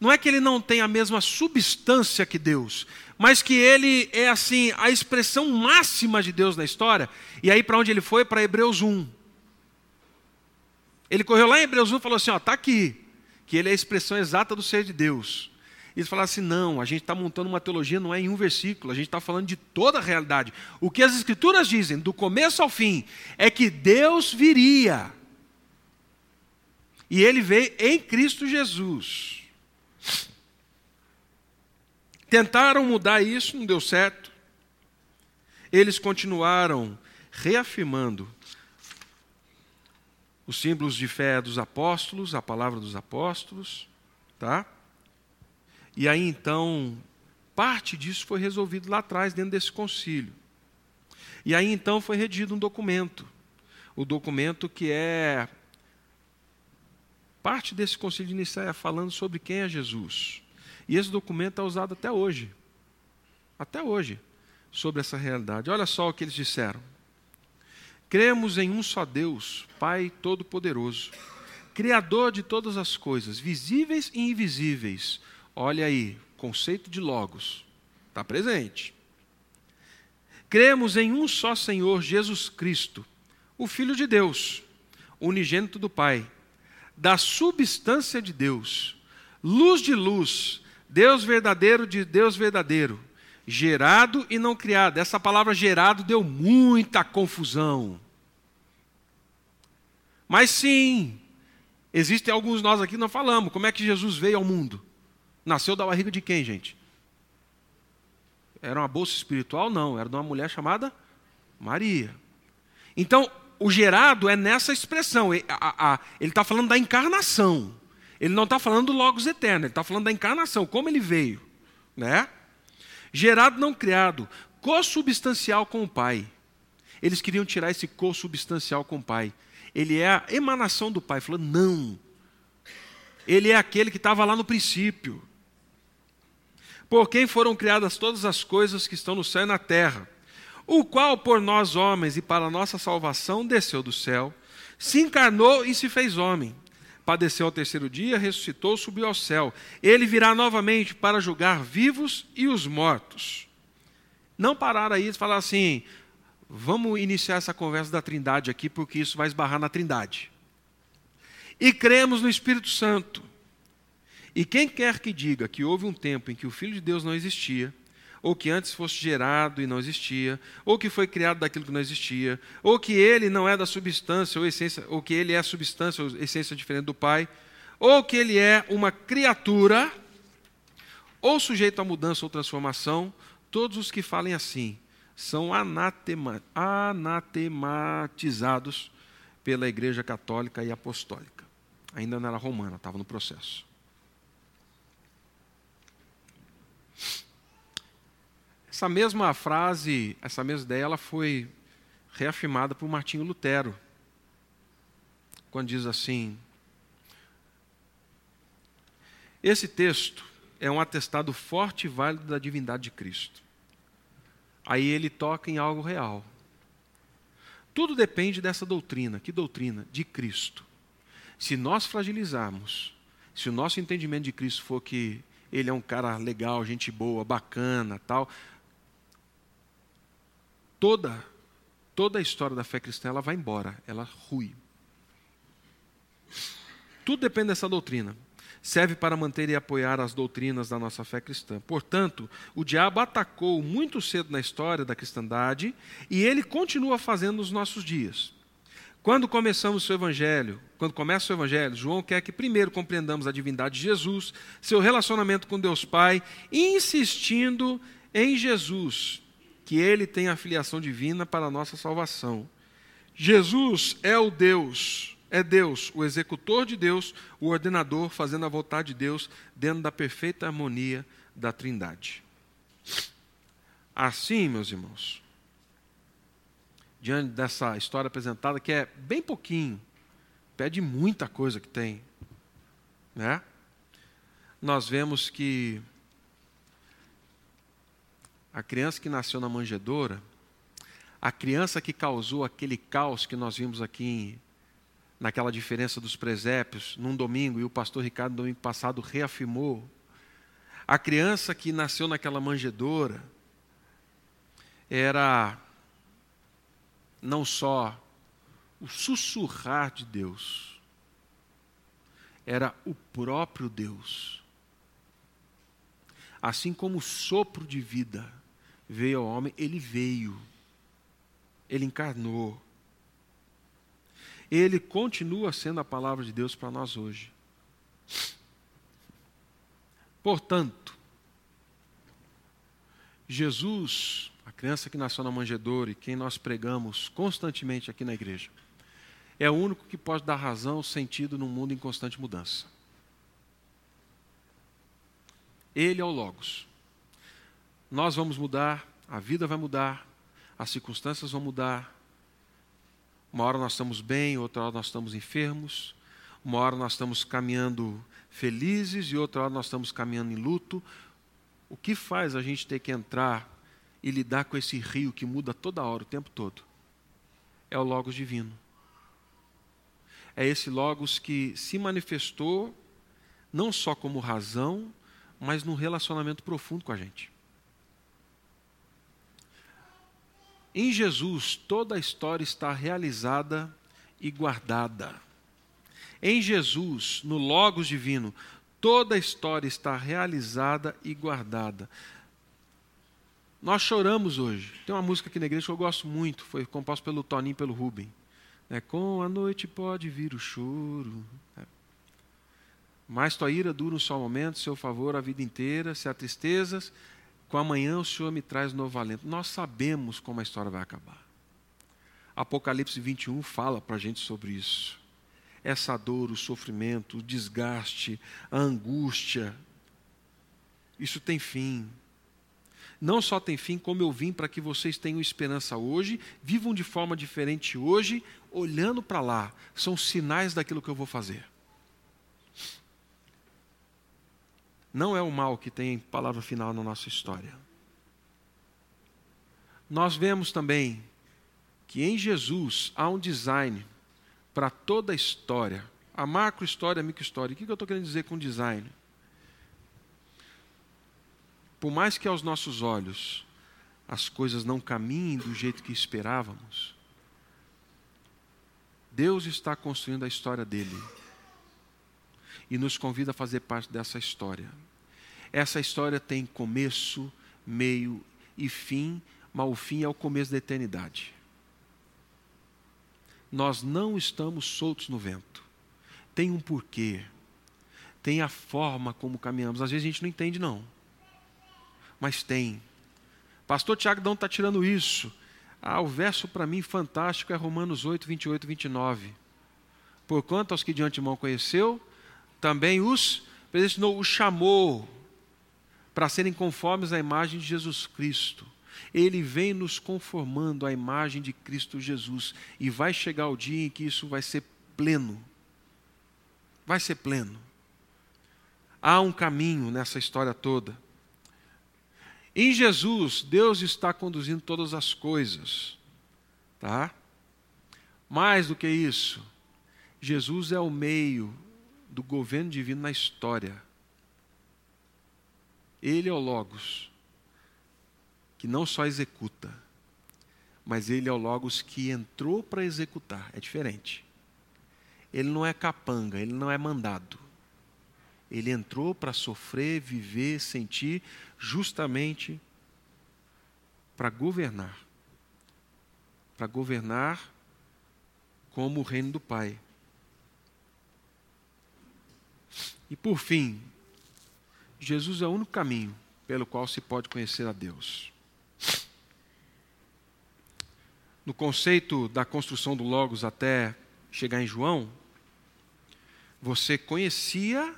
não é que ele não tem a mesma substância que Deus, mas que ele é assim a expressão máxima de Deus na história. E aí para onde ele foi? Para Hebreus 1. Ele correu lá em Hebreus 1 e falou assim: ó, tá aqui, que ele é a expressão exata do ser de Deus. Eles falaram assim: não, a gente está montando uma teologia, não é em um versículo, a gente está falando de toda a realidade. O que as Escrituras dizem, do começo ao fim, é que Deus viria. E ele veio em Cristo Jesus. Tentaram mudar isso, não deu certo. Eles continuaram reafirmando os símbolos de fé dos apóstolos, a palavra dos apóstolos, tá? E aí então, parte disso foi resolvido lá atrás, dentro desse concílio. E aí então foi redigido um documento. O documento que é parte desse concílio de Nicéia falando sobre quem é Jesus. E esse documento é usado até hoje. Até hoje, sobre essa realidade. Olha só o que eles disseram. Cremos em um só Deus, Pai Todo-Poderoso, Criador de todas as coisas, visíveis e invisíveis. Olha aí, conceito de Logos, está presente. Cremos em um só Senhor Jesus Cristo, o Filho de Deus, unigênito do Pai, da substância de Deus, luz de luz, Deus verdadeiro de Deus verdadeiro, gerado e não criado. Essa palavra gerado deu muita confusão. Mas sim, existem alguns nós aqui que não falamos. Como é que Jesus veio ao mundo? Nasceu da barriga de quem, gente? Era uma bolsa espiritual? Não, era de uma mulher chamada Maria. Então, o gerado é nessa expressão. Ele está falando da encarnação. Ele não está falando do Logos eterno, ele está falando da encarnação, como ele veio. Né? Gerado, não criado, co-substancial com o Pai. Eles queriam tirar esse co-substancial com o Pai. Ele é a emanação do Pai. Falou, não. Ele é aquele que estava lá no princípio. Por quem foram criadas todas as coisas que estão no céu e na terra, o qual por nós homens e para nossa salvação desceu do céu, se encarnou e se fez homem padeceu ao terceiro dia, ressuscitou, subiu ao céu. Ele virá novamente para julgar vivos e os mortos. Não parar aí e falar assim: vamos iniciar essa conversa da Trindade aqui, porque isso vai esbarrar na Trindade. E cremos no Espírito Santo. E quem quer que diga que houve um tempo em que o Filho de Deus não existia, ou que antes fosse gerado e não existia, ou que foi criado daquilo que não existia, ou que ele não é da substância ou essência, ou que ele é substância ou essência diferente do Pai, ou que ele é uma criatura, ou sujeito a mudança ou transformação, todos os que falem assim são anatema, anatematizados pela Igreja Católica e Apostólica. Ainda não era romana, estava no processo. Essa mesma frase, essa mesma ideia, ela foi reafirmada por Martinho Lutero, quando diz assim: Esse texto é um atestado forte e válido da divindade de Cristo. Aí ele toca em algo real. Tudo depende dessa doutrina. Que doutrina? De Cristo. Se nós fragilizarmos, se o nosso entendimento de Cristo for que ele é um cara legal, gente boa, bacana, tal, toda toda a história da fé cristã ela vai embora, ela rui. Tudo depende dessa doutrina. Serve para manter e apoiar as doutrinas da nossa fé cristã. Portanto, o diabo atacou muito cedo na história da cristandade e ele continua fazendo nos nossos dias. Quando começamos o evangelho, quando começa o evangelho, João quer que primeiro compreendamos a divindade de Jesus, seu relacionamento com Deus Pai, insistindo em Jesus, que ele tem a filiação divina para a nossa salvação. Jesus é o Deus, é Deus, o executor de Deus, o ordenador, fazendo a vontade de Deus dentro da perfeita harmonia da Trindade. Assim, meus irmãos, diante dessa história apresentada, que é bem pouquinho, pede muita coisa que tem, né? Nós vemos que a criança que nasceu na manjedoura, a criança que causou aquele caos que nós vimos aqui naquela diferença dos presépios, num domingo, e o pastor Ricardo, no domingo passado, reafirmou. A criança que nasceu naquela manjedoura era não só o sussurrar de Deus, era o próprio Deus. Assim como o sopro de vida veio ao homem, ele veio, ele encarnou. Ele continua sendo a palavra de Deus para nós hoje. Portanto, Jesus, a criança que nasceu na manjedoura e quem nós pregamos constantemente aqui na igreja, é o único que pode dar razão, sentido num mundo em constante mudança. Ele é o Logos. Nós vamos mudar, a vida vai mudar, as circunstâncias vão mudar. Uma hora nós estamos bem, outra hora nós estamos enfermos, uma hora nós estamos caminhando felizes e outra hora nós estamos caminhando em luto. O que faz a gente ter que entrar e lidar com esse rio que muda toda hora, o tempo todo? É o Logos divino. É esse Logos que se manifestou não só como razão, mas num relacionamento profundo com a gente. Em Jesus, toda a história está realizada e guardada. Em Jesus, no Logos Divino, toda a história está realizada e guardada. Nós choramos hoje. Tem uma música aqui na igreja que eu gosto muito, foi composta pelo Toninho e pelo Rubem. É, com a noite pode vir o choro. É. Mas tua ira dura um só momento, seu favor a vida inteira, se há tristezas, com amanhã o Senhor me traz novo alento. Nós sabemos como a história vai acabar. Apocalipse 21 fala para a gente sobre isso. Essa dor, o sofrimento, o desgaste, a angústia, isso tem fim. Não só tem fim, como eu vim para que vocês tenham esperança hoje, vivam de forma diferente hoje, olhando para lá. São sinais daquilo que eu vou fazer. Não é o mal que tem palavra final na nossa história. Nós vemos também que em Jesus há um design para toda a história, a macro história, a micro história. O que eu estou querendo dizer com design? Por mais que aos nossos olhos as coisas não caminhem do jeito que esperávamos, Deus está construindo a história dele e nos convida a fazer parte dessa história. Essa história tem começo, meio e fim, mas o fim é o começo da eternidade. Nós não estamos soltos no vento. Tem um porquê. Tem a forma como caminhamos. Às vezes a gente não entende, não. Mas tem. Pastor Tiago não está tirando isso. Ah, o verso para mim fantástico é Romanos 8, 28 e 29. Porquanto aos que de antemão conheceu, também os predestinou, os chamou para serem conformes à imagem de Jesus Cristo. Ele vem nos conformando à imagem de Cristo Jesus e vai chegar o dia em que isso vai ser pleno. Vai ser pleno. Há um caminho nessa história toda. Em Jesus, Deus está conduzindo todas as coisas, tá? Mais do que isso, Jesus é o meio do governo divino na história. Ele é o Logos, que não só executa, mas ele é o Logos que entrou para executar. É diferente. Ele não é capanga, ele não é mandado. Ele entrou para sofrer, viver, sentir, justamente para governar. Para governar como o reino do Pai. E por fim, Jesus é o único caminho pelo qual se pode conhecer a Deus. No conceito da construção do Logos até chegar em João, você conhecia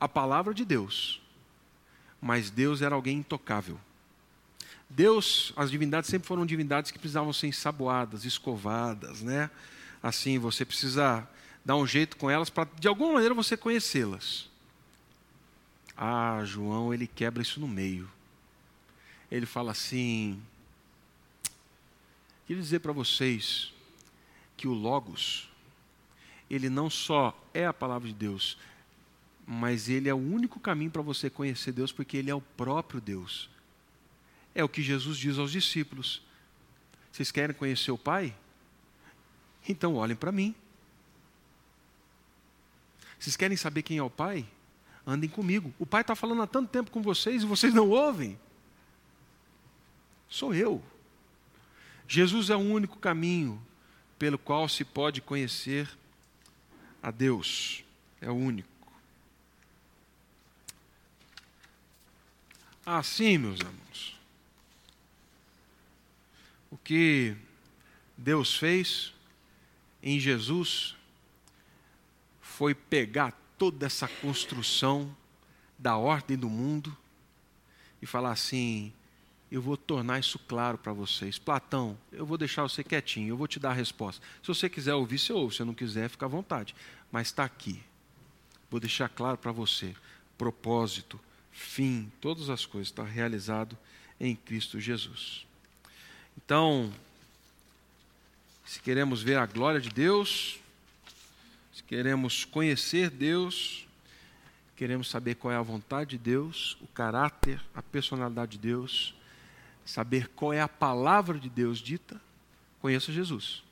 a palavra de Deus, mas Deus era alguém intocável. Deus, as divindades sempre foram divindades que precisavam ser ensaboadas, escovadas, né? Assim, você precisa dar um jeito com elas para de alguma maneira você conhecê-las. Ah, João, ele quebra isso no meio. Ele fala assim: Queria dizer para vocês que o Logos ele não só é a palavra de Deus, mas ele é o único caminho para você conhecer Deus, porque ele é o próprio Deus. É o que Jesus diz aos discípulos: Vocês querem conhecer o Pai? Então olhem para mim. Vocês querem saber quem é o Pai? Andem comigo. O Pai está falando há tanto tempo com vocês e vocês não ouvem. Sou eu. Jesus é o único caminho pelo qual se pode conhecer a Deus. É o único. Assim, meus irmãos, o que Deus fez em Jesus foi pegar toda essa construção da ordem do mundo e falar assim: eu vou tornar isso claro para vocês. Platão, eu vou deixar você quietinho, eu vou te dar a resposta. Se você quiser ouvir, você ouve, se não quiser, fica à vontade. Mas está aqui. Vou deixar claro para você: propósito, fim, todas as coisas está realizado em Cristo Jesus. Então, se queremos ver a glória de Deus, queremos conhecer Deus, queremos saber qual é a vontade de Deus, o caráter, a personalidade de Deus, saber qual é a palavra de Deus dita, conheça Jesus.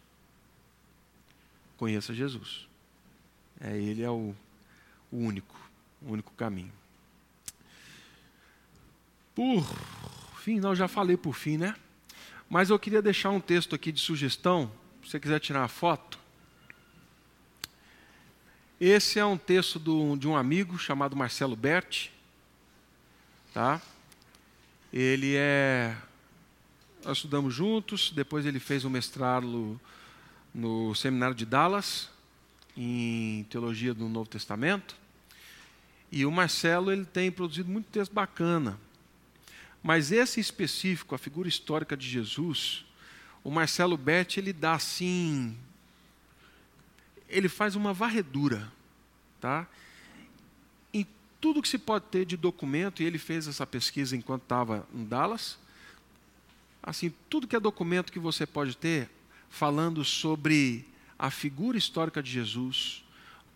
Conheça Jesus. É, ele é o, o único, o único caminho. Por fim, não, já falei por fim, né? Mas eu queria deixar um texto aqui de sugestão, se você quiser tirar uma foto. Esse é um texto do, de um amigo chamado Marcelo Berti. Tá? Ele é. Nós estudamos juntos, depois ele fez um mestrado no seminário de Dallas, em teologia do Novo Testamento. E o Marcelo ele tem produzido muito texto bacana. Mas esse específico, a figura histórica de Jesus, o Marcelo Berti ele dá assim ele faz uma varredura, tá? Em tudo que se pode ter de documento, e ele fez essa pesquisa enquanto estava em Dallas, assim, tudo que é documento que você pode ter falando sobre a figura histórica de Jesus,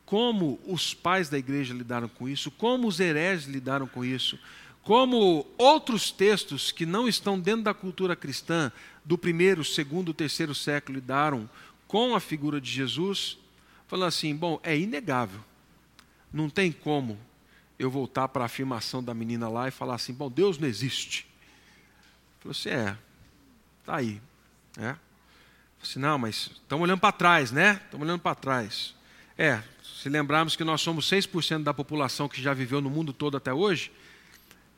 como os pais da igreja lidaram com isso, como os hereges lidaram com isso, como outros textos que não estão dentro da cultura cristã do primeiro, segundo, terceiro século lidaram com a figura de Jesus, falando assim: bom, é inegável, não tem como eu voltar para a afirmação da menina lá e falar assim: bom, Deus não existe. Falou assim: é, está aí. É. Assim, não, mas estamos olhando para trás, né? Estamos olhando para trás. É, se lembrarmos que nós somos 6% da população que já viveu no mundo todo até hoje,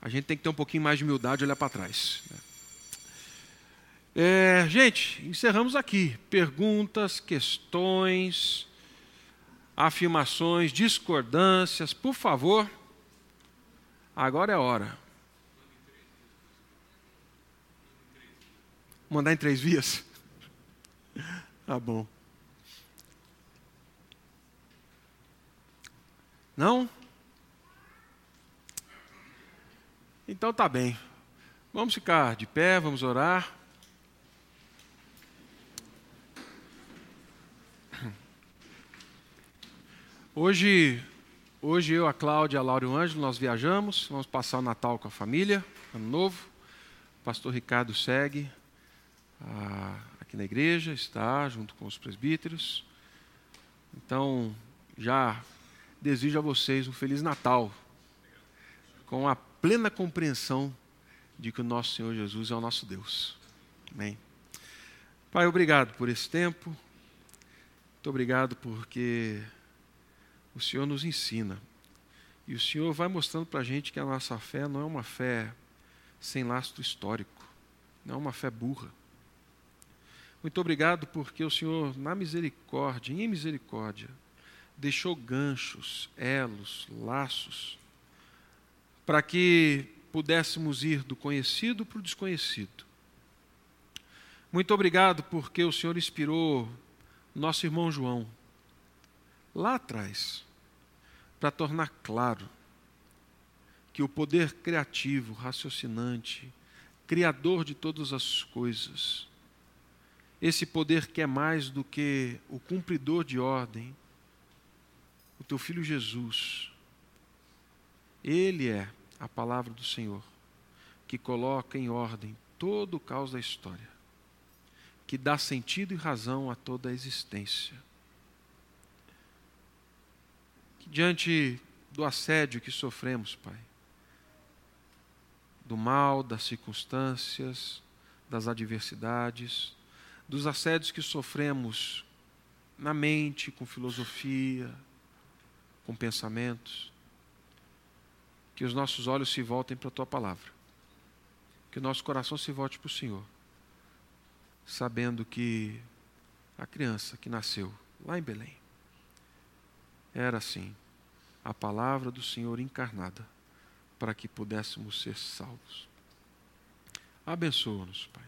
a gente tem que ter um pouquinho mais de humildade e olhar para trás. Né? É, gente, encerramos aqui. Perguntas, questões afirmações, discordâncias, por favor, agora é a hora. Mandar em três vias? *laughs* Tá bom. Não? Então tá bem. Vamos ficar de pé, vamos orar. Hoje, hoje eu, a Cláudia, a Laura e o Ângelo, nós viajamos, vamos passar o Natal com a família, ano novo. O pastor Ricardo segue ah, aqui na igreja, está junto com os presbíteros. Então, já desejo a vocês um Feliz Natal, com a plena compreensão de que o nosso Senhor Jesus é o nosso Deus. Amém. Pai, obrigado por esse tempo. Muito obrigado porque o Senhor nos ensina. E o Senhor vai mostrando para a gente que a nossa fé não é uma fé sem lastro histórico, não é uma fé burra. Muito obrigado porque o Senhor, na misericórdia, em misericórdia, deixou ganchos, elos, laços, para que pudéssemos ir do conhecido para o desconhecido. Muito obrigado porque o Senhor inspirou nosso irmão João lá atrás, para tornar claro que o poder criativo, raciocinante, criador de todas as coisas, esse poder que é mais do que o cumpridor de ordem, o teu filho Jesus. Ele é a palavra do Senhor que coloca em ordem todo o caos da história, que dá sentido e razão a toda a existência. Que diante do assédio que sofremos, Pai, do mal, das circunstâncias, das adversidades, dos assédios que sofremos na mente, com filosofia, com pensamentos, que os nossos olhos se voltem para a tua palavra, que o nosso coração se volte para o Senhor, sabendo que a criança que nasceu lá em Belém era assim, a palavra do Senhor encarnada, para que pudéssemos ser salvos. Abençoa-nos, Pai,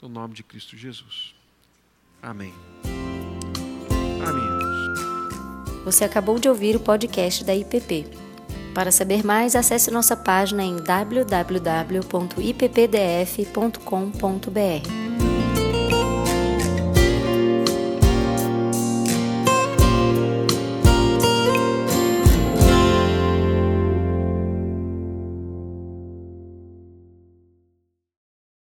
no nome de Cristo Jesus. Amém. Amém. Você acabou de ouvir o podcast da IPP. Para saber mais, acesse nossa página em www.ippdf.com.br.